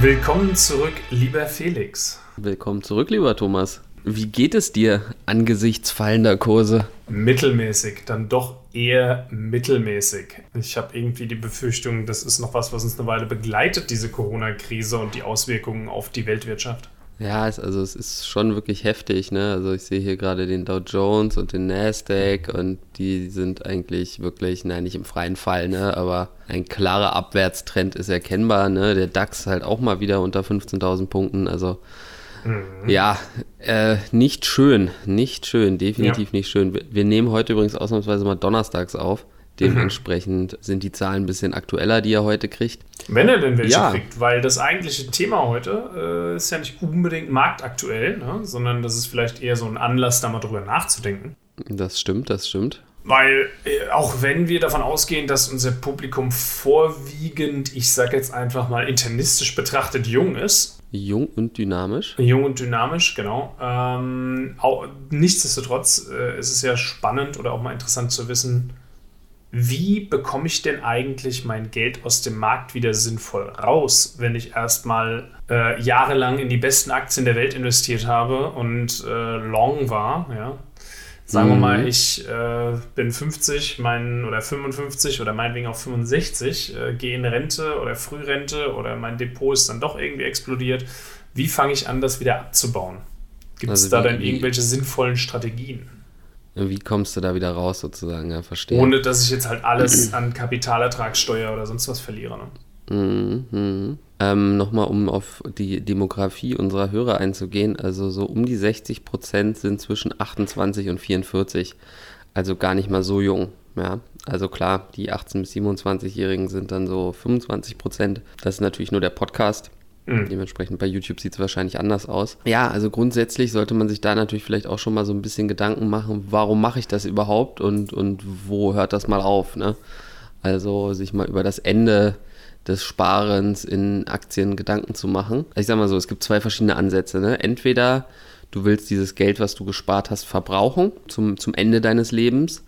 Willkommen zurück, lieber Felix. Willkommen zurück, lieber Thomas. Wie geht es dir angesichts fallender Kurse? Mittelmäßig, dann doch eher mittelmäßig. Ich habe irgendwie die Befürchtung, das ist noch was, was uns eine Weile begleitet, diese Corona-Krise und die Auswirkungen auf die Weltwirtschaft. Ja, es, also es ist schon wirklich heftig, ne? Also ich sehe hier gerade den Dow Jones und den Nasdaq und die sind eigentlich wirklich, nein, nicht im freien Fall, ne? Aber ein klarer Abwärtstrend ist erkennbar, ne? Der DAX halt auch mal wieder unter 15.000 Punkten, also mhm. ja, äh, nicht schön, nicht schön, definitiv ja. nicht schön. Wir, wir nehmen heute übrigens ausnahmsweise mal donnerstags auf. Dementsprechend mhm. sind die Zahlen ein bisschen aktueller, die er heute kriegt. Wenn er denn welche ja. kriegt, weil das eigentliche Thema heute äh, ist ja nicht unbedingt marktaktuell, ne? sondern das ist vielleicht eher so ein Anlass, da mal drüber nachzudenken. Das stimmt, das stimmt. Weil äh, auch wenn wir davon ausgehen, dass unser Publikum vorwiegend, ich sage jetzt einfach mal internistisch betrachtet, jung ist. Jung und dynamisch. Jung und dynamisch, genau. Ähm, auch, nichtsdestotrotz äh, ist es ja spannend oder auch mal interessant zu wissen, wie bekomme ich denn eigentlich mein Geld aus dem Markt wieder sinnvoll raus, wenn ich erstmal äh, jahrelang in die besten Aktien der Welt investiert habe und äh, long war, ja. Sagen mhm. wir mal, ich äh, bin 50 mein, oder 55 oder meinetwegen auch 65, äh, gehe in Rente oder Frührente oder mein Depot ist dann doch irgendwie explodiert. Wie fange ich an, das wieder abzubauen? Gibt es also da dann irgendwelche sinnvollen Strategien? Wie kommst du da wieder raus sozusagen? Ja, verstehe. Ohne dass ich jetzt halt alles an Kapitalertragssteuer oder sonst was verliere. Ne? Mhm. Ähm, Nochmal, um auf die Demografie unserer Hörer einzugehen. Also so um die 60 Prozent sind zwischen 28 und 44. Also gar nicht mal so jung. Ja, also klar, die 18- bis 27-Jährigen sind dann so 25 Prozent. Das ist natürlich nur der Podcast. Mhm. Dementsprechend bei YouTube sieht es wahrscheinlich anders aus. Ja, also grundsätzlich sollte man sich da natürlich vielleicht auch schon mal so ein bisschen Gedanken machen, warum mache ich das überhaupt und, und wo hört das mal auf. Ne? Also sich mal über das Ende des Sparens in Aktien Gedanken zu machen. Ich sag mal so, es gibt zwei verschiedene Ansätze. Ne? Entweder du willst dieses Geld, was du gespart hast, verbrauchen zum, zum Ende deines Lebens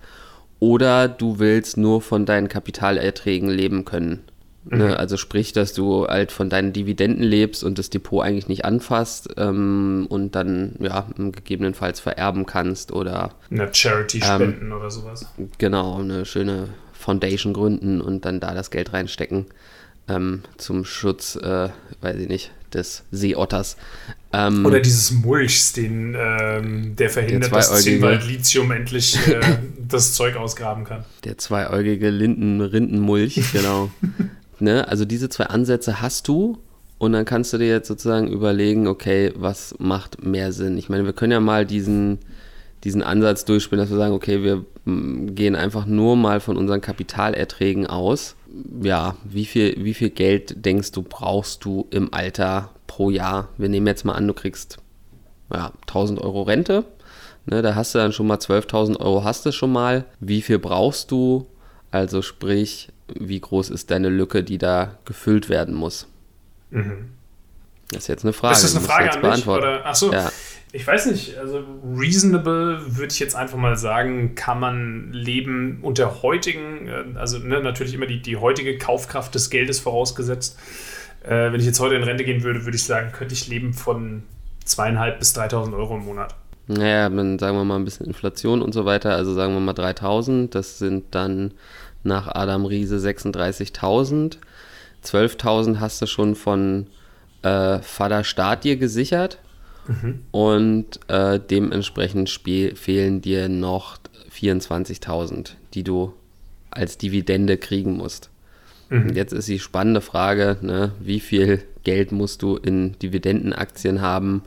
oder du willst nur von deinen Kapitalerträgen leben können. Ne? Mhm. Also sprich, dass du halt von deinen Dividenden lebst und das Depot eigentlich nicht anfasst ähm, und dann ja gegebenenfalls vererben kannst oder eine Charity ähm, spenden ähm, oder sowas. Genau, eine schöne Foundation gründen und dann da das Geld reinstecken ähm, zum Schutz, äh, weiß ich nicht, des Seeotters. Ähm, Oder dieses Mulchs, den, ähm, der verhindert, der dass Zinnwald Lithium endlich äh, das Zeug ausgraben kann. Der zweieugige Linden-Rindenmulch, genau. Ne? Also diese zwei Ansätze hast du und dann kannst du dir jetzt sozusagen überlegen, okay, was macht mehr Sinn? Ich meine, wir können ja mal diesen, diesen Ansatz durchspielen, dass wir sagen, okay, wir mm, gehen einfach nur mal von unseren Kapitalerträgen aus. Ja, wie viel, wie viel Geld denkst du, brauchst du im Alter pro Jahr? Wir nehmen jetzt mal an, du kriegst ja, 1000 Euro Rente. Ne, da hast du dann schon mal 12.000 Euro, hast du schon mal. Wie viel brauchst du? Also sprich, wie groß ist deine Lücke, die da gefüllt werden muss? Mhm. Das ist jetzt eine Frage. Ist das eine Frage an mich? Oder? Achso, ja. ich weiß nicht. Also reasonable würde ich jetzt einfach mal sagen, kann man leben unter heutigen, äh, also ne, natürlich immer die, die heutige Kaufkraft des Geldes vorausgesetzt. Äh, wenn ich jetzt heute in Rente gehen würde, würde ich sagen, könnte ich leben von zweieinhalb bis 3.000 Euro im Monat. Naja, dann sagen wir mal ein bisschen Inflation und so weiter. Also sagen wir mal 3000. Das sind dann nach Adam Riese 36.000. 12.000 hast du schon von äh, Vater Staat dir gesichert. Mhm. Und äh, dementsprechend fehlen dir noch 24.000, die du als Dividende kriegen musst. Mhm. Jetzt ist die spannende Frage, ne, wie viel Geld musst du in Dividendenaktien haben,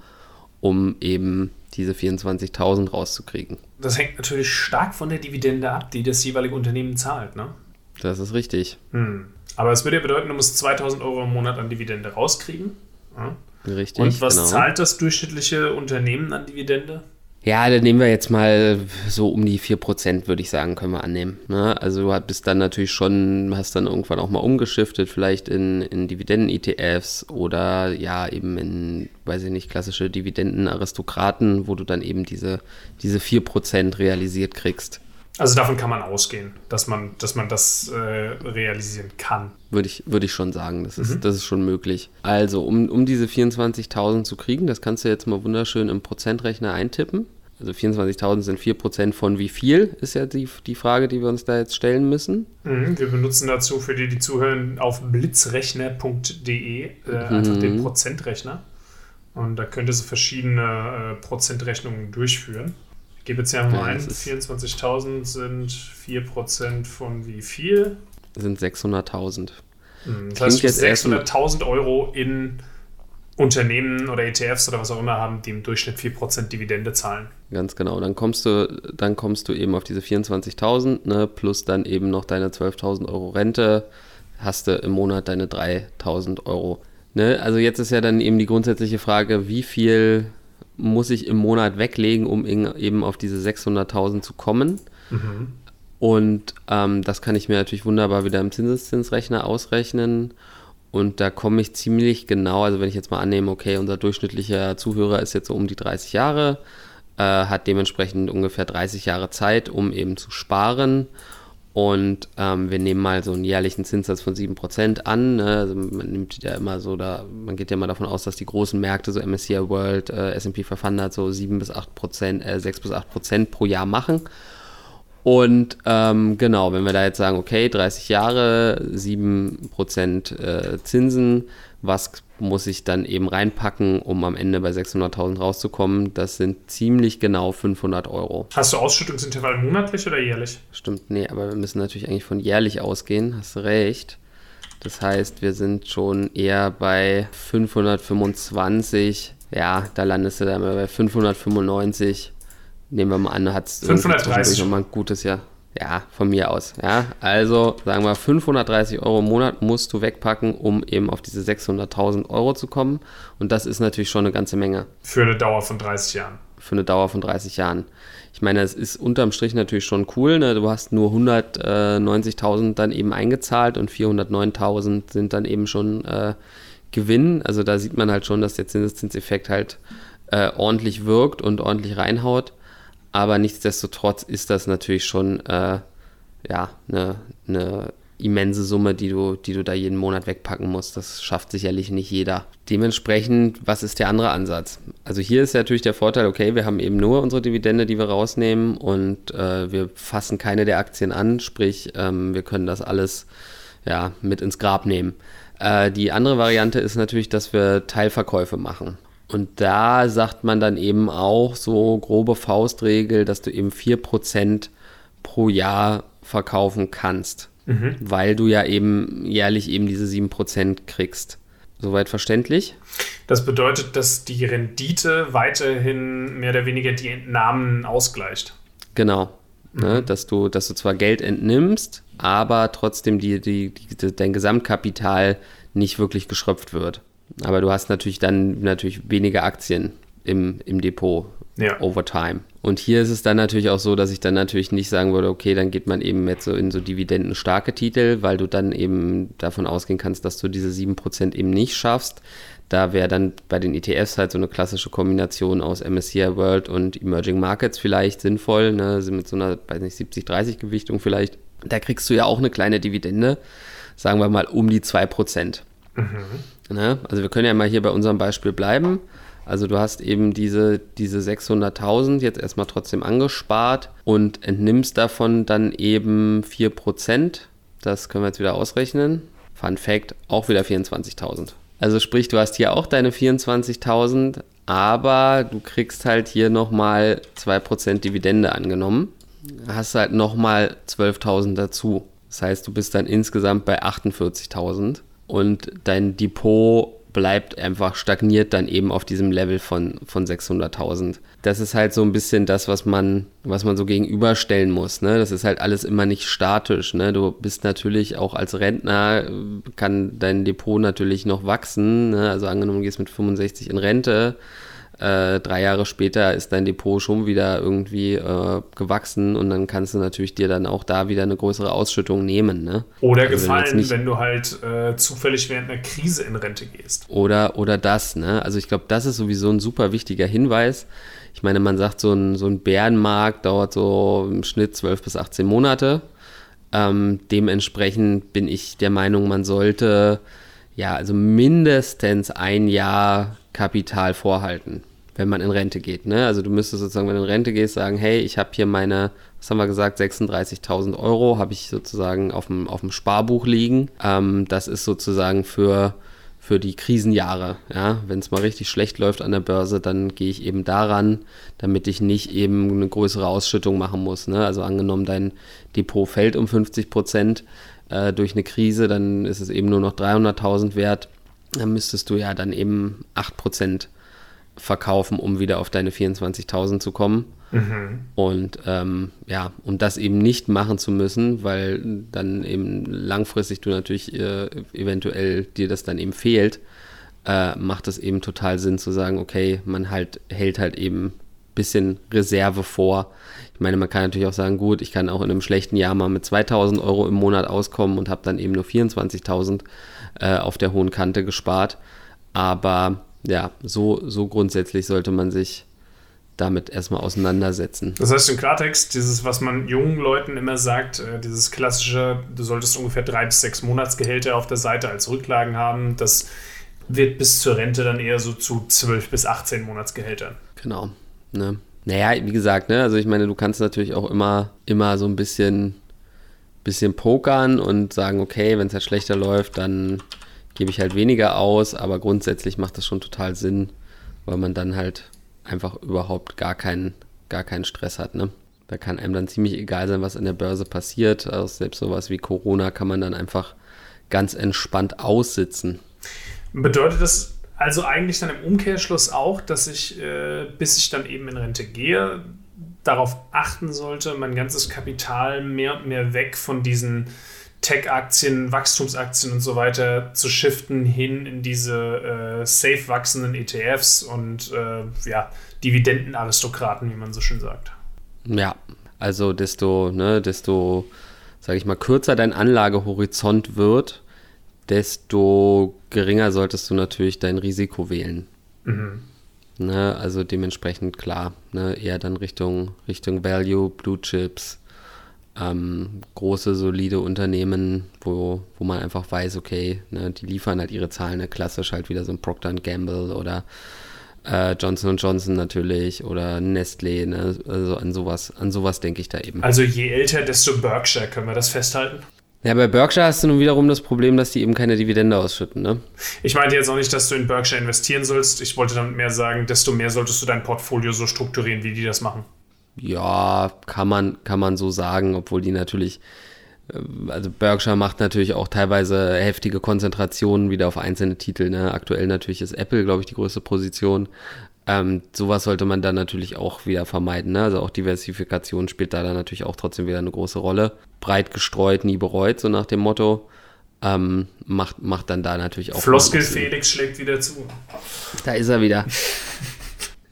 um eben diese 24.000 rauszukriegen. Das hängt natürlich stark von der Dividende ab, die das jeweilige Unternehmen zahlt, ne? Das ist richtig. Hm. Aber es würde ja bedeuten, du musst 2.000 Euro im Monat an Dividende rauskriegen. Ja? Richtig. Und was genau. zahlt das durchschnittliche Unternehmen an Dividende? Ja, dann nehmen wir jetzt mal so um die 4%, würde ich sagen, können wir annehmen. Ne? Also du bist dann natürlich schon, hast dann irgendwann auch mal umgeschiftet, vielleicht in, in Dividenden-ETFs oder ja, eben in, weiß ich nicht, klassische Dividenden-Aristokraten, wo du dann eben diese, diese 4% realisiert kriegst. Also davon kann man ausgehen, dass man, dass man das äh, realisieren kann. Würde ich, würde ich schon sagen, das ist, mhm. das ist schon möglich. Also, um, um diese 24.000 zu kriegen, das kannst du jetzt mal wunderschön im Prozentrechner eintippen. Also 24.000 sind 4% von wie viel, ist ja die, die Frage, die wir uns da jetzt stellen müssen. Mhm, wir benutzen dazu für die, die zuhören, auf blitzrechner.de äh, mhm. einfach den Prozentrechner. Und da könnt ihr so verschiedene äh, Prozentrechnungen durchführen. Gebe jetzt hier mal ein, 24.000 sind 4% von wie viel? Sind 600.000. Mhm, das heißt, 600.000 Euro in Unternehmen oder ETFs oder was auch immer haben, die im Durchschnitt 4% Dividende zahlen. Ganz genau. Dann kommst du, dann kommst du eben auf diese 24.000, ne, plus dann eben noch deine 12.000 Euro Rente, hast du im Monat deine 3.000 Euro. Ne? Also jetzt ist ja dann eben die grundsätzliche Frage, wie viel muss ich im Monat weglegen, um eben auf diese 600.000 zu kommen. Mhm. Und ähm, das kann ich mir natürlich wunderbar wieder im Zinseszinsrechner ausrechnen. Und da komme ich ziemlich genau, also wenn ich jetzt mal annehme, okay, unser durchschnittlicher Zuhörer ist jetzt so um die 30 Jahre, äh, hat dementsprechend ungefähr 30 Jahre Zeit, um eben zu sparen. Und ähm, wir nehmen mal so einen jährlichen Zinssatz von 7% an. Ne? Also man nimmt ja immer so, da, man geht ja immer davon aus, dass die großen Märkte, so MSCI World, äh, SP 500, so 7 bis 8%, äh, 6 bis 8% pro Jahr machen. Und ähm, genau, wenn wir da jetzt sagen, okay, 30 Jahre, 7% äh, Zinsen, was muss ich dann eben reinpacken, um am Ende bei 600.000 rauszukommen? Das sind ziemlich genau 500 Euro. Hast du Ausschüttungsintervall monatlich oder jährlich? Stimmt, nee, aber wir müssen natürlich eigentlich von jährlich ausgehen, hast recht. Das heißt, wir sind schon eher bei 525, ja, da landest du dann bei 595 nehmen wir mal an, hat es nochmal ein gutes Jahr. Ja, von mir aus. Ja, also sagen wir 530 Euro im Monat musst du wegpacken, um eben auf diese 600.000 Euro zu kommen. Und das ist natürlich schon eine ganze Menge. Für eine Dauer von 30 Jahren. Für eine Dauer von 30 Jahren. Ich meine, es ist unterm Strich natürlich schon cool. Ne? Du hast nur 190.000 dann eben eingezahlt und 409.000 sind dann eben schon äh, Gewinn. Also da sieht man halt schon, dass der Zinseszinseffekt halt äh, ordentlich wirkt und ordentlich reinhaut. Aber nichtsdestotrotz ist das natürlich schon äh, ja, eine, eine immense Summe, die du, die du da jeden Monat wegpacken musst. Das schafft sicherlich nicht jeder. Dementsprechend, was ist der andere Ansatz? Also hier ist natürlich der Vorteil, okay, wir haben eben nur unsere Dividende, die wir rausnehmen und äh, wir fassen keine der Aktien an, sprich, ähm, wir können das alles ja, mit ins Grab nehmen. Äh, die andere Variante ist natürlich, dass wir Teilverkäufe machen. Und da sagt man dann eben auch so grobe Faustregel, dass du eben 4% pro Jahr verkaufen kannst, mhm. weil du ja eben jährlich eben diese 7% kriegst. Soweit verständlich? Das bedeutet, dass die Rendite weiterhin mehr oder weniger die Entnahmen ausgleicht. Genau. Ne, mhm. Ne, dass, du, dass du zwar Geld entnimmst, aber trotzdem die, die, die, dein Gesamtkapital nicht wirklich geschröpft wird. Aber du hast natürlich dann natürlich weniger Aktien im, im Depot ja. over time. Und hier ist es dann natürlich auch so, dass ich dann natürlich nicht sagen würde, okay, dann geht man eben jetzt so in so dividendenstarke Titel, weil du dann eben davon ausgehen kannst, dass du diese 7% eben nicht schaffst. Da wäre dann bei den ETFs halt so eine klassische Kombination aus MSCI World und Emerging Markets vielleicht sinnvoll, ne? Mit so einer, weiß nicht, 70-30 Gewichtung vielleicht. Da kriegst du ja auch eine kleine Dividende, sagen wir mal um die 2%. Mhm. Ne? Also wir können ja mal hier bei unserem Beispiel bleiben. Also du hast eben diese, diese 600.000 jetzt erstmal trotzdem angespart und entnimmst davon dann eben 4%. Das können wir jetzt wieder ausrechnen. Fun Fact, auch wieder 24.000. Also sprich, du hast hier auch deine 24.000, aber du kriegst halt hier nochmal 2% Dividende angenommen. Hast halt nochmal 12.000 dazu. Das heißt, du bist dann insgesamt bei 48.000 und dein Depot bleibt einfach stagniert dann eben auf diesem Level von, von 600.000. Das ist halt so ein bisschen das, was man, was man so gegenüberstellen muss. Ne? Das ist halt alles immer nicht statisch. Ne? Du bist natürlich auch als Rentner, kann dein Depot natürlich noch wachsen. Ne? Also angenommen, du gehst mit 65 in Rente, äh, drei Jahre später ist dein Depot schon wieder irgendwie äh, gewachsen und dann kannst du natürlich dir dann auch da wieder eine größere Ausschüttung nehmen. Ne? Oder also gefallen, wenn, wenn, du halt äh, zufällig während einer Krise in Rente gehst. Oder, oder das, ne? Also ich glaube, das ist sowieso ein super wichtiger Hinweis. Ich meine, man sagt, so ein, so ein Bärenmarkt dauert so im Schnitt 12 bis 18 Monate. Ähm, dementsprechend bin ich der Meinung, man sollte ja also mindestens ein Jahr Kapital vorhalten, wenn man in Rente geht. Ne? Also du müsstest sozusagen, wenn du in Rente gehst, sagen, hey, ich habe hier meine, was haben wir gesagt, 36.000 Euro habe ich sozusagen auf dem, Sparbuch liegen. Ähm, das ist sozusagen für für die Krisenjahre. Ja, wenn es mal richtig schlecht läuft an der Börse, dann gehe ich eben daran, damit ich nicht eben eine größere Ausschüttung machen muss. Ne? Also angenommen, dein Depot fällt um 50 Prozent äh, durch eine Krise, dann ist es eben nur noch 300.000 wert. Dann müsstest du ja dann eben 8 Prozent verkaufen, um wieder auf deine 24.000 zu kommen. Mhm. Und ähm, ja, um das eben nicht machen zu müssen, weil dann eben langfristig du natürlich äh, eventuell dir das dann eben fehlt, äh, macht es eben total Sinn zu sagen, okay, man halt hält halt eben ein bisschen Reserve vor. Ich meine, man kann natürlich auch sagen, gut, ich kann auch in einem schlechten Jahr mal mit 2000 Euro im Monat auskommen und habe dann eben nur 24.000 äh, auf der hohen Kante gespart. Aber ja, so, so grundsätzlich sollte man sich damit erstmal auseinandersetzen. Das heißt im Klartext, dieses, was man jungen Leuten immer sagt, äh, dieses klassische, du solltest ungefähr drei bis sechs Monatsgehälter auf der Seite als Rücklagen haben, das wird bis zur Rente dann eher so zu zwölf bis 18 Monatsgehältern. Genau. Ne? Naja, wie gesagt, ne, also ich meine, du kannst natürlich auch immer, immer so ein bisschen, bisschen pokern und sagen, okay, wenn es halt schlechter läuft, dann gebe ich halt weniger aus, aber grundsätzlich macht das schon total Sinn, weil man dann halt einfach überhaupt gar keinen, gar keinen Stress hat. Ne? Da kann einem dann ziemlich egal sein, was in der Börse passiert. Also selbst sowas wie Corona kann man dann einfach ganz entspannt aussitzen. Bedeutet das also eigentlich dann im Umkehrschluss auch, dass ich, äh, bis ich dann eben in Rente gehe, darauf achten sollte, mein ganzes Kapital mehr und mehr weg von diesen Tech-Aktien, Wachstumsaktien und so weiter zu shiften hin in diese äh, safe wachsenden ETFs und äh, ja, Dividendenaristokraten, wie man so schön sagt. Ja, also desto, ne, desto, sage ich mal, kürzer dein Anlagehorizont wird, desto geringer solltest du natürlich dein Risiko wählen. Mhm. Ne, also dementsprechend klar, ne, eher dann Richtung, Richtung Value, Blue Chips, ähm, große, solide Unternehmen, wo, wo man einfach weiß, okay, ne, die liefern halt ihre Zahlen, ne, klassisch halt wieder so ein Procter Gamble oder äh, Johnson Johnson natürlich oder Nestlé, ne, also an sowas, an sowas denke ich da eben. Also je älter, desto Berkshire, können wir das festhalten? Ja, bei Berkshire hast du nun wiederum das Problem, dass die eben keine Dividende ausschütten, ne? Ich meinte jetzt auch nicht, dass du in Berkshire investieren sollst. Ich wollte damit mehr sagen, desto mehr solltest du dein Portfolio so strukturieren, wie die das machen. Ja, kann man, kann man so sagen, obwohl die natürlich, äh, also Berkshire macht natürlich auch teilweise heftige Konzentrationen wieder auf einzelne Titel. Ne? Aktuell natürlich ist Apple, glaube ich, die größte Position. Ähm, sowas sollte man dann natürlich auch wieder vermeiden. Ne? Also auch Diversifikation spielt da dann natürlich auch trotzdem wieder eine große Rolle. Breit gestreut, nie bereut, so nach dem Motto. Ähm, macht, macht dann da natürlich auch. Floskel Felix schlägt wieder zu. Da ist er wieder.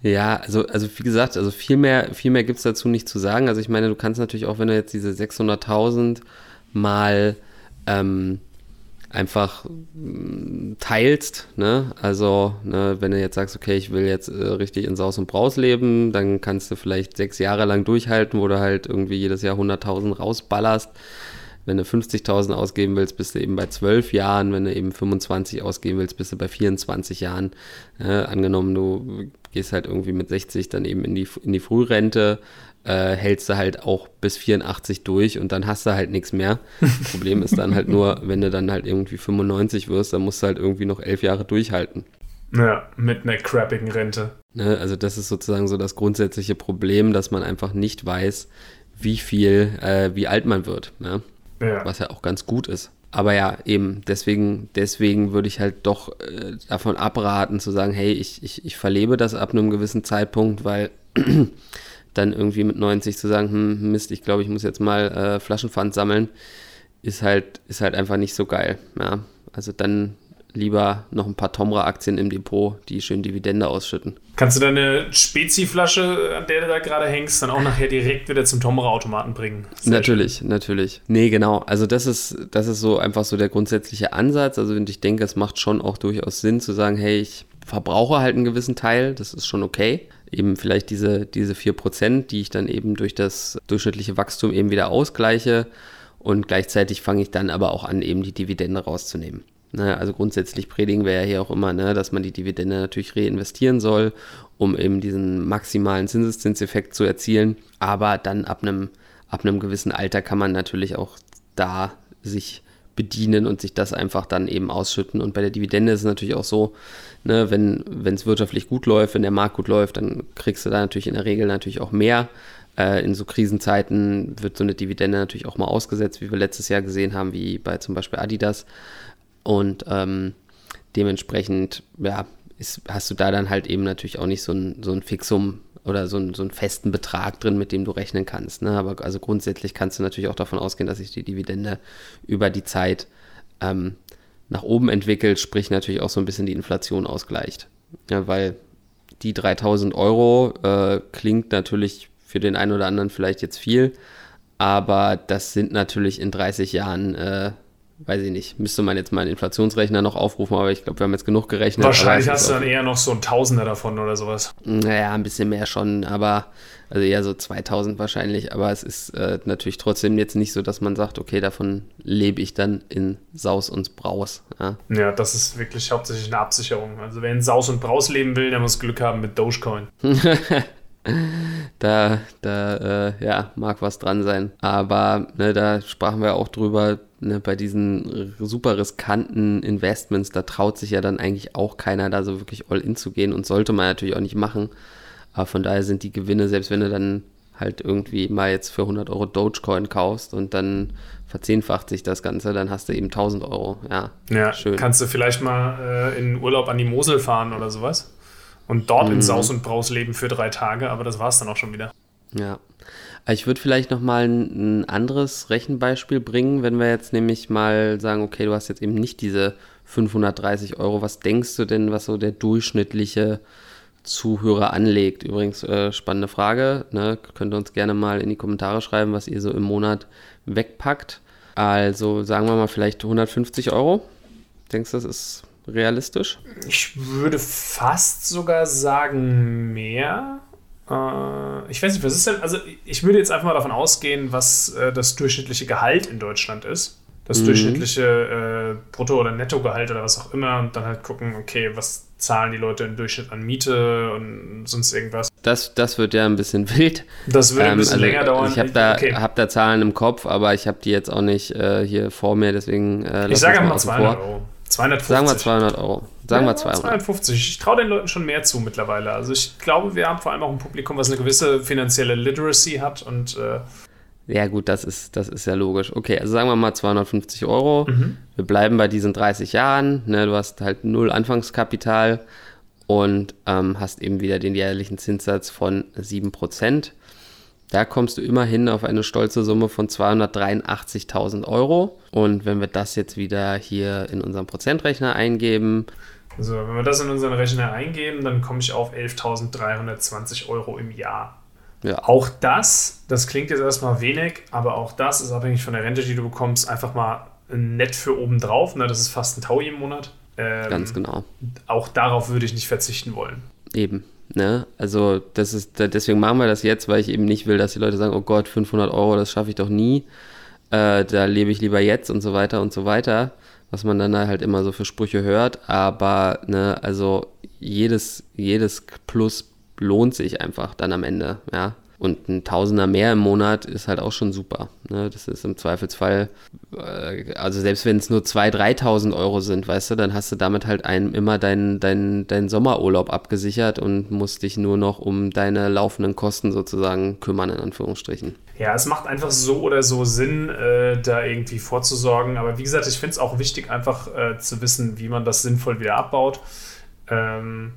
Ja, also, also wie gesagt, also viel mehr, viel mehr gibt es dazu nicht zu sagen. Also ich meine, du kannst natürlich auch, wenn du jetzt diese 600.000 mal ähm, einfach äh, teilst, ne? Also, ne, wenn du jetzt sagst, okay, ich will jetzt äh, richtig in Saus und Braus leben, dann kannst du vielleicht sechs Jahre lang durchhalten, wo du halt irgendwie jedes Jahr 100.000 rausballerst. Wenn du 50.000 ausgeben willst, bist du eben bei 12 Jahren. Wenn du eben 25 ausgeben willst, bist du bei 24 Jahren. Äh, angenommen, du gehst halt irgendwie mit 60 dann eben in die, in die Frührente, äh, hältst du halt auch bis 84 durch und dann hast du halt nichts mehr. Problem ist dann halt nur, wenn du dann halt irgendwie 95 wirst, dann musst du halt irgendwie noch elf Jahre durchhalten. Ja, mit einer crappigen Rente. Ne, also das ist sozusagen so das grundsätzliche Problem, dass man einfach nicht weiß, wie viel, äh, wie alt man wird. Ne? Ja. Was ja auch ganz gut ist. Aber ja, eben, deswegen, deswegen würde ich halt doch äh, davon abraten zu sagen, hey, ich, ich, ich verlebe das ab einem gewissen Zeitpunkt, weil dann irgendwie mit 90 zu sagen, hm, Mist, ich glaube, ich muss jetzt mal äh, Flaschenpfand sammeln, ist halt, ist halt einfach nicht so geil. Ja? Also dann lieber noch ein paar Tomra-Aktien im Depot, die schön Dividende ausschütten. Kannst du deine Spezi-Flasche, an der du da gerade hängst, dann auch nachher direkt wieder zum Tomra-Automaten bringen? Sehr natürlich, schön. natürlich. Nee, genau. Also das ist, das ist so einfach so der grundsätzliche Ansatz. Also ich denke, es macht schon auch durchaus Sinn zu sagen, hey, ich verbrauche halt einen gewissen Teil, das ist schon okay. eben vielleicht diese, diese 4%, die ich dann eben durch das durchschnittliche Wachstum eben wieder ausgleiche. Und gleichzeitig fange ich dann aber auch an, eben die Dividende rauszunehmen. Ne, also grundsätzlich predigen wir ja hier auch immer, ne, dass man die Dividende natürlich reinvestieren soll, um eben diesen maximalen Zinseszinseffekt zu erzielen. Aber dann ab einem, ab gewissen Alter kann man natürlich auch da sich bedienen und sich das einfach dann eben ausschütten. Und bei der Dividende ist es natürlich auch so, ne, wenn es wirtschaftlich gut läuft, wenn der Markt gut läuft, dann kriegst du da natürlich in der Regel natürlich auch mehr. Äh, in so Krisenzeiten wird so eine Dividende natürlich auch mal ausgesetzt, wie wir letztes Jahr gesehen haben, wie bei zum Beispiel Adidas. Und ähm, dementsprechend, ja, ist, hast du da dann halt eben natürlich auch nicht so ein, so ein Fixum oder so, ein, so einen festen Betrag drin, mit dem du rechnen kannst. Ne? Aber also grundsätzlich kannst du natürlich auch davon ausgehen, dass sich die Dividende über die Zeit ähm, nach oben entwickelt, sprich natürlich auch so ein bisschen die Inflation ausgleicht. Ja, weil die 3000 Euro äh, klingt natürlich für den einen oder anderen vielleicht jetzt viel, aber das sind natürlich in 30 Jahren äh, weiß ich nicht, müsste man jetzt mal einen Inflationsrechner noch aufrufen, aber ich glaube, wir haben jetzt genug gerechnet. Wahrscheinlich hast du dann eher noch so ein Tausender davon oder sowas. Naja, ein bisschen mehr schon, aber also eher so 2000 wahrscheinlich, aber es ist äh, natürlich trotzdem jetzt nicht so, dass man sagt, okay, davon lebe ich dann in Saus und Braus. Ja. ja, das ist wirklich hauptsächlich eine Absicherung. Also wer in Saus und Braus leben will, der muss Glück haben mit Dogecoin. da, da äh, ja, mag was dran sein. Aber ne, da sprachen wir auch drüber, ne, bei diesen super riskanten Investments, da traut sich ja dann eigentlich auch keiner, da so wirklich all in zu gehen und sollte man natürlich auch nicht machen. Aber von daher sind die Gewinne, selbst wenn du dann halt irgendwie mal jetzt für 100 Euro Dogecoin kaufst und dann verzehnfacht sich das Ganze, dann hast du eben 1000 Euro. Ja, ja schön. Kannst du vielleicht mal äh, in Urlaub an die Mosel fahren oder sowas? Und dort mhm. in Saus und Braus leben für drei Tage, aber das war es dann auch schon wieder. Ja, ich würde vielleicht noch mal ein, ein, anderes Rechenbeispiel bringen, wenn wir jetzt nämlich mal sagen, okay, du hast jetzt eben nicht diese 530 Euro. Was denkst du denn, was so der durchschnittliche Zuhörer anlegt? Übrigens, äh, spannende Frage. Ne? Könnt ihr uns gerne mal in die Kommentare schreiben, was ihr so im Monat wegpackt. Also sagen wir mal vielleicht 150 Euro. Denkst du, das ist realistisch? Ich würde fast sogar sagen mehr. Äh, ich weiß nicht, was ist denn? Also, ich würde jetzt einfach mal davon ausgehen, was äh, das durchschnittliche Gehalt in Deutschland ist. Das mhm. durchschnittliche äh, Brutto- oder Nettogehalt oder was auch immer. Und dann halt gucken, okay, was zahlen die Leute im Durchschnitt an Miete und sonst irgendwas. Das, das wird ja ein bisschen wild. Das wird ein ähm, bisschen also länger dauern. Ich habe da, okay. hab da Zahlen im Kopf, aber ich habe die jetzt auch nicht äh, hier vor mir, deswegen. Äh, ich sage einfach mal 200 Euro. 250. Sagen wir 200 Euro. Sagen ja, wir 200. 250. Ich traue den Leuten schon mehr zu mittlerweile. Also ich glaube, wir haben vor allem auch ein Publikum, was eine gewisse finanzielle Literacy hat und äh ja, gut, das ist, das ist ja logisch. Okay, also sagen wir mal 250 Euro. Mhm. Wir bleiben bei diesen 30 Jahren. Ne, du hast halt null Anfangskapital und ähm, hast eben wieder den jährlichen Zinssatz von 7%. Da kommst du immerhin auf eine stolze Summe von 283.000 Euro. Und wenn wir das jetzt wieder hier in unserem Prozentrechner eingeben. Also, wenn wir das in unseren Rechner eingeben, dann komme ich auf 11.320 Euro im Jahr. Ja. Auch das, das klingt jetzt erstmal wenig, aber auch das ist abhängig von der Rente, die du bekommst, einfach mal nett für oben drauf. Ne? Das ist fast ein Tau im Monat. Ähm, Ganz genau. Auch darauf würde ich nicht verzichten wollen. Eben. Ne? Also das ist, deswegen machen wir das jetzt, weil ich eben nicht will, dass die Leute sagen, oh Gott, 500 Euro, das schaffe ich doch nie. Äh, da lebe ich lieber jetzt und so weiter und so weiter, was man dann halt immer so für Sprüche hört. Aber ne, also jedes, jedes Plus lohnt sich einfach dann am Ende, ja. Und ein Tausender mehr im Monat ist halt auch schon super. Ne? Das ist im Zweifelsfall, äh, also selbst wenn es nur 2.000, 3.000 Euro sind, weißt du, dann hast du damit halt ein, immer deinen dein, dein Sommerurlaub abgesichert und musst dich nur noch um deine laufenden Kosten sozusagen kümmern, in Anführungsstrichen. Ja, es macht einfach so oder so Sinn, äh, da irgendwie vorzusorgen. Aber wie gesagt, ich finde es auch wichtig, einfach äh, zu wissen, wie man das sinnvoll wieder abbaut. Ähm,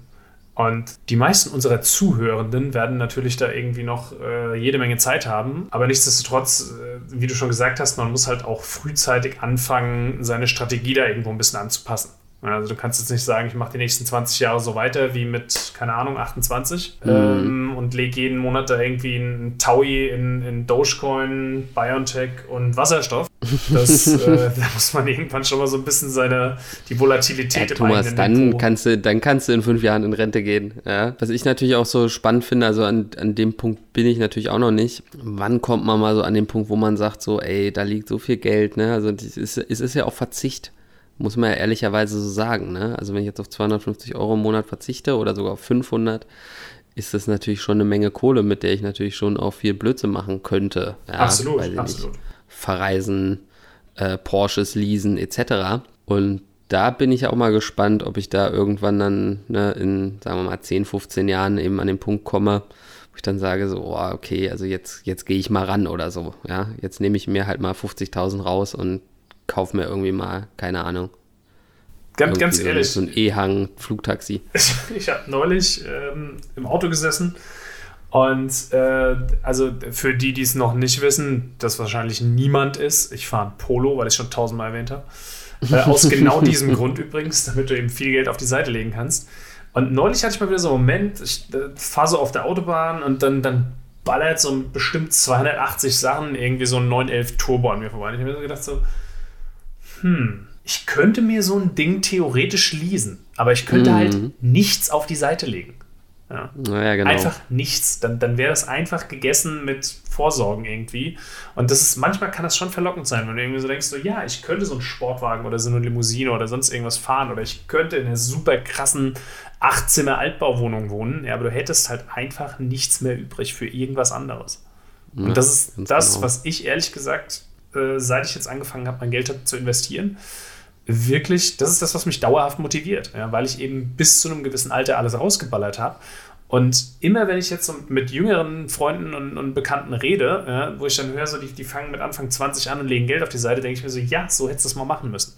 und die meisten unserer Zuhörenden werden natürlich da irgendwie noch äh, jede Menge Zeit haben. Aber nichtsdestotrotz, äh, wie du schon gesagt hast, man muss halt auch frühzeitig anfangen, seine Strategie da irgendwo ein bisschen anzupassen. Also du kannst jetzt nicht sagen, ich mache die nächsten 20 Jahre so weiter wie mit, keine Ahnung, 28 mhm. ähm, und lege jeden Monat da irgendwie ein Taui in, in Dogecoin, Biontech und Wasserstoff. Das, äh, da muss man irgendwann schon mal so ein bisschen seine, die Volatilität ja, Thomas, dann kannst, du, dann kannst du in fünf Jahren in Rente gehen. Ja? Was ich natürlich auch so spannend finde, also an, an dem Punkt bin ich natürlich auch noch nicht. Wann kommt man mal so an den Punkt, wo man sagt so, ey, da liegt so viel Geld, ne? Also es ist, es ist ja auch Verzicht. Muss man ja ehrlicherweise so sagen. Ne? Also wenn ich jetzt auf 250 Euro im Monat verzichte oder sogar auf 500, ist das natürlich schon eine Menge Kohle, mit der ich natürlich schon auch viel Blödsinn machen könnte. Ja, absolut, absolut. Nicht, verreisen, äh, Porsches leasen etc. Und da bin ich auch mal gespannt, ob ich da irgendwann dann ne, in, sagen wir mal, 10, 15 Jahren eben an den Punkt komme, wo ich dann sage so, oh, okay, also jetzt, jetzt gehe ich mal ran oder so. Ja, jetzt nehme ich mir halt mal 50.000 raus und kaufe mir irgendwie mal, keine Ahnung. Ganz, ganz so, ehrlich. So ein E-Hang, Flugtaxi. ich habe neulich ähm, im Auto gesessen und äh, also für die, die es noch nicht wissen, das wahrscheinlich niemand ist, ich fahre ein Polo, weil ich schon tausendmal erwähnt habe. Äh, aus genau diesem Grund übrigens, damit du eben viel Geld auf die Seite legen kannst. Und neulich hatte ich mal wieder so einen Moment, ich äh, fahre so auf der Autobahn und dann, dann ballert so bestimmt 280 Sachen irgendwie so ein 911 Turbo an mir vorbei. Und ich habe mir so gedacht so, hm, ich könnte mir so ein Ding theoretisch leasen, aber ich könnte mhm. halt nichts auf die Seite legen. Ja. Naja, genau. Einfach nichts. Dann, dann wäre das einfach gegessen mit Vorsorgen irgendwie. Und das ist, manchmal kann das schon verlockend sein, wenn du irgendwie so denkst, so, ja, ich könnte so einen Sportwagen oder so eine Limousine oder sonst irgendwas fahren oder ich könnte in einer super krassen Achtzimmer Altbauwohnung wohnen, ja, aber du hättest halt einfach nichts mehr übrig für irgendwas anderes. Ja, Und das ist das, genau. was ich ehrlich gesagt äh, seit ich jetzt angefangen habe, mein Geld zu investieren, wirklich, das ist das, was mich dauerhaft motiviert, ja, weil ich eben bis zu einem gewissen Alter alles rausgeballert habe. Und immer wenn ich jetzt so mit jüngeren Freunden und, und Bekannten rede, ja, wo ich dann höre, so die, die fangen mit Anfang 20 an und legen Geld auf die Seite, denke ich mir so, ja, so hättest du es mal machen müssen.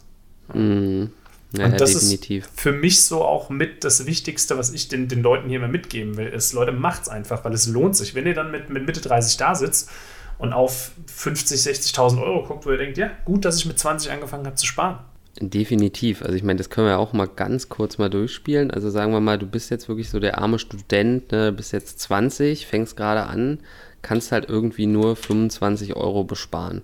Mm. Ja, und das definitiv. ist für mich so auch mit das Wichtigste, was ich den, den Leuten hier mal mitgeben will, ist, Leute, macht's einfach, weil es lohnt sich. Wenn ihr dann mit, mit Mitte 30 da sitzt und auf 50, 60.000 Euro guckt, wo ihr denkt, ja, gut, dass ich mit 20 angefangen habe zu sparen. Definitiv. Also ich meine, das können wir auch mal ganz kurz mal durchspielen. Also sagen wir mal, du bist jetzt wirklich so der arme Student, ne, bist jetzt 20, fängst gerade an, kannst halt irgendwie nur 25 Euro besparen.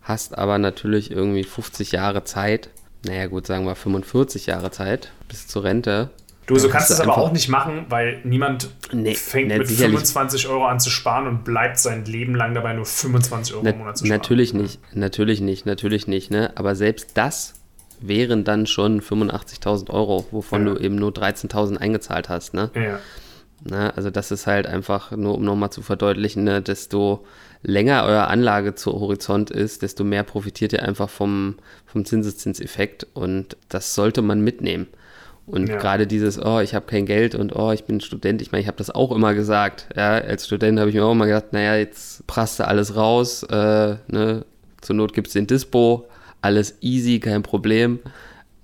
Hast aber natürlich irgendwie 50 Jahre Zeit, naja gut, sagen wir 45 Jahre Zeit bis zur Rente Du, so kannst du es aber auch nicht machen, weil niemand nee, fängt mit sicherlich. 25 Euro an zu sparen und bleibt sein Leben lang dabei nur 25 Euro Na, im Monat zu sparen. Natürlich nicht, natürlich nicht, natürlich nicht. Ne? Aber selbst das wären dann schon 85.000 Euro, wovon ja. du eben nur 13.000 eingezahlt hast. Ne? Ja. Na, also das ist halt einfach, nur um nochmal zu verdeutlichen, ne, desto länger euer Anlage zu Horizont ist, desto mehr profitiert ihr einfach vom, vom Zinseszinseffekt und das sollte man mitnehmen. Und ja. gerade dieses, oh, ich habe kein Geld und oh, ich bin Student, ich meine, ich habe das auch immer gesagt. Ja, als Student habe ich mir auch immer gedacht, naja, jetzt prasst du alles raus, äh, ne? zur Not gibt es den Dispo, alles easy, kein Problem.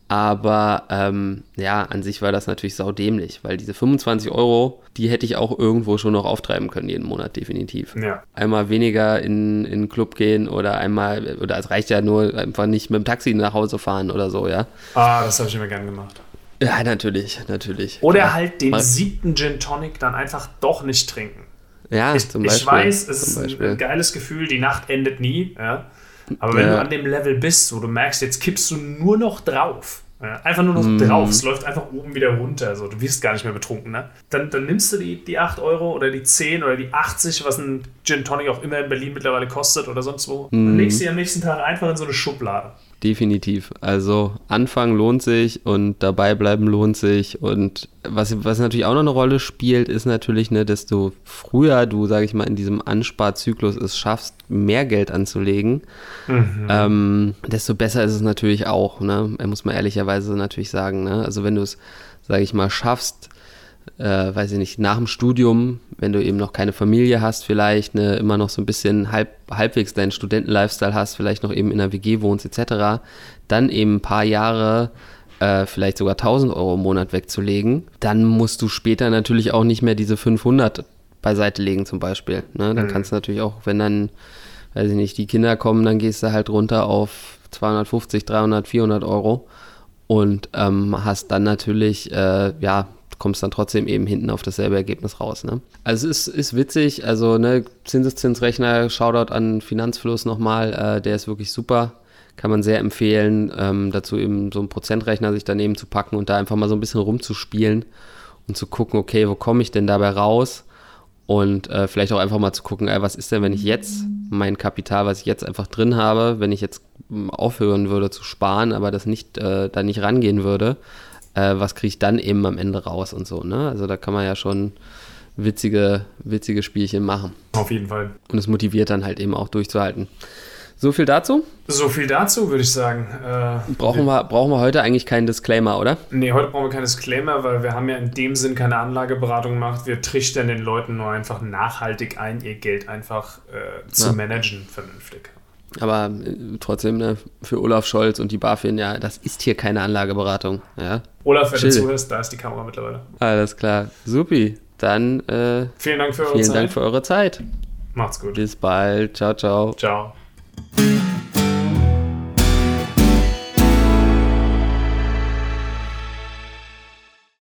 Aber ähm, ja, an sich war das natürlich saudämlich, weil diese 25 Euro, die hätte ich auch irgendwo schon noch auftreiben können, jeden Monat, definitiv. Ja. Einmal weniger in, in den Club gehen oder einmal, oder es reicht ja nur einfach nicht mit dem Taxi nach Hause fahren oder so, ja. Ah, das habe ich immer gern gemacht. Ja, natürlich, natürlich. Oder ja. halt den siebten Gin Tonic dann einfach doch nicht trinken. Ja, ich, zum Beispiel. Ich weiß, es ist Beispiel. ein geiles Gefühl, die Nacht endet nie. Ja. Aber wenn ja. du an dem Level bist, wo du merkst, jetzt kippst du nur noch drauf. Ja, einfach nur noch mm. drauf. Es läuft einfach oben wieder runter. Also, du wirst gar nicht mehr betrunken. Ne? Dann, dann nimmst du die, die 8 Euro oder die 10 oder die 80, was ein Gin Tonic auch immer in Berlin mittlerweile kostet oder sonst wo. Mm. Und legst sie am nächsten Tag einfach in so eine Schublade definitiv. Also Anfangen lohnt sich und dabei bleiben lohnt sich. Und was, was natürlich auch noch eine Rolle spielt, ist natürlich, ne, desto früher du, sage ich mal, in diesem Ansparzyklus es schaffst, mehr Geld anzulegen, mhm. ähm, desto besser ist es natürlich auch. Ne? Muss man ehrlicherweise natürlich sagen. Ne? Also wenn du es, sage ich mal, schaffst, äh, weiß ich nicht, nach dem Studium, wenn du eben noch keine Familie hast, vielleicht ne, immer noch so ein bisschen halb, halbwegs deinen Studentenlifestyle hast, vielleicht noch eben in einer WG wohnst etc., dann eben ein paar Jahre äh, vielleicht sogar 1000 Euro im Monat wegzulegen, dann musst du später natürlich auch nicht mehr diese 500 beiseite legen zum Beispiel. Ne? Dann mhm. kannst du natürlich auch, wenn dann, weiß ich nicht, die Kinder kommen, dann gehst du halt runter auf 250, 300, 400 Euro und ähm, hast dann natürlich, äh, ja, kommst dann trotzdem eben hinten auf dasselbe Ergebnis raus. Ne? Also es ist, ist witzig, also ne, Zinseszinsrechner, Shoutout an Finanzfluss nochmal, äh, der ist wirklich super. Kann man sehr empfehlen, ähm, dazu eben so einen Prozentrechner sich daneben zu packen und da einfach mal so ein bisschen rumzuspielen und zu gucken, okay, wo komme ich denn dabei raus? Und äh, vielleicht auch einfach mal zu gucken, ey, was ist denn, wenn ich jetzt mein Kapital, was ich jetzt einfach drin habe, wenn ich jetzt aufhören würde zu sparen, aber das nicht, äh, da nicht rangehen würde, äh, was kriege ich dann eben am Ende raus und so. Ne? Also da kann man ja schon witzige, witzige Spielchen machen. Auf jeden Fall. Und es motiviert dann halt eben auch durchzuhalten. So viel dazu? So viel dazu, würde ich sagen. Äh, brauchen, wir, brauchen wir heute eigentlich keinen Disclaimer, oder? Nee, heute brauchen wir keinen Disclaimer, weil wir haben ja in dem Sinn keine Anlageberatung gemacht. Wir trichtern den Leuten nur einfach nachhaltig ein, ihr Geld einfach äh, zu ja. managen vernünftig. Aber äh, trotzdem, ne, für Olaf Scholz und die BaFin, ja, das ist hier keine Anlageberatung. Ja. Olaf, wenn Chill. du zuhörst, da ist die Kamera mittlerweile. Alles klar. Supi. Dann äh, vielen Dank für vielen Zeit. Dank für eure Zeit. Macht's gut. Bis bald. Ciao, ciao. Ciao.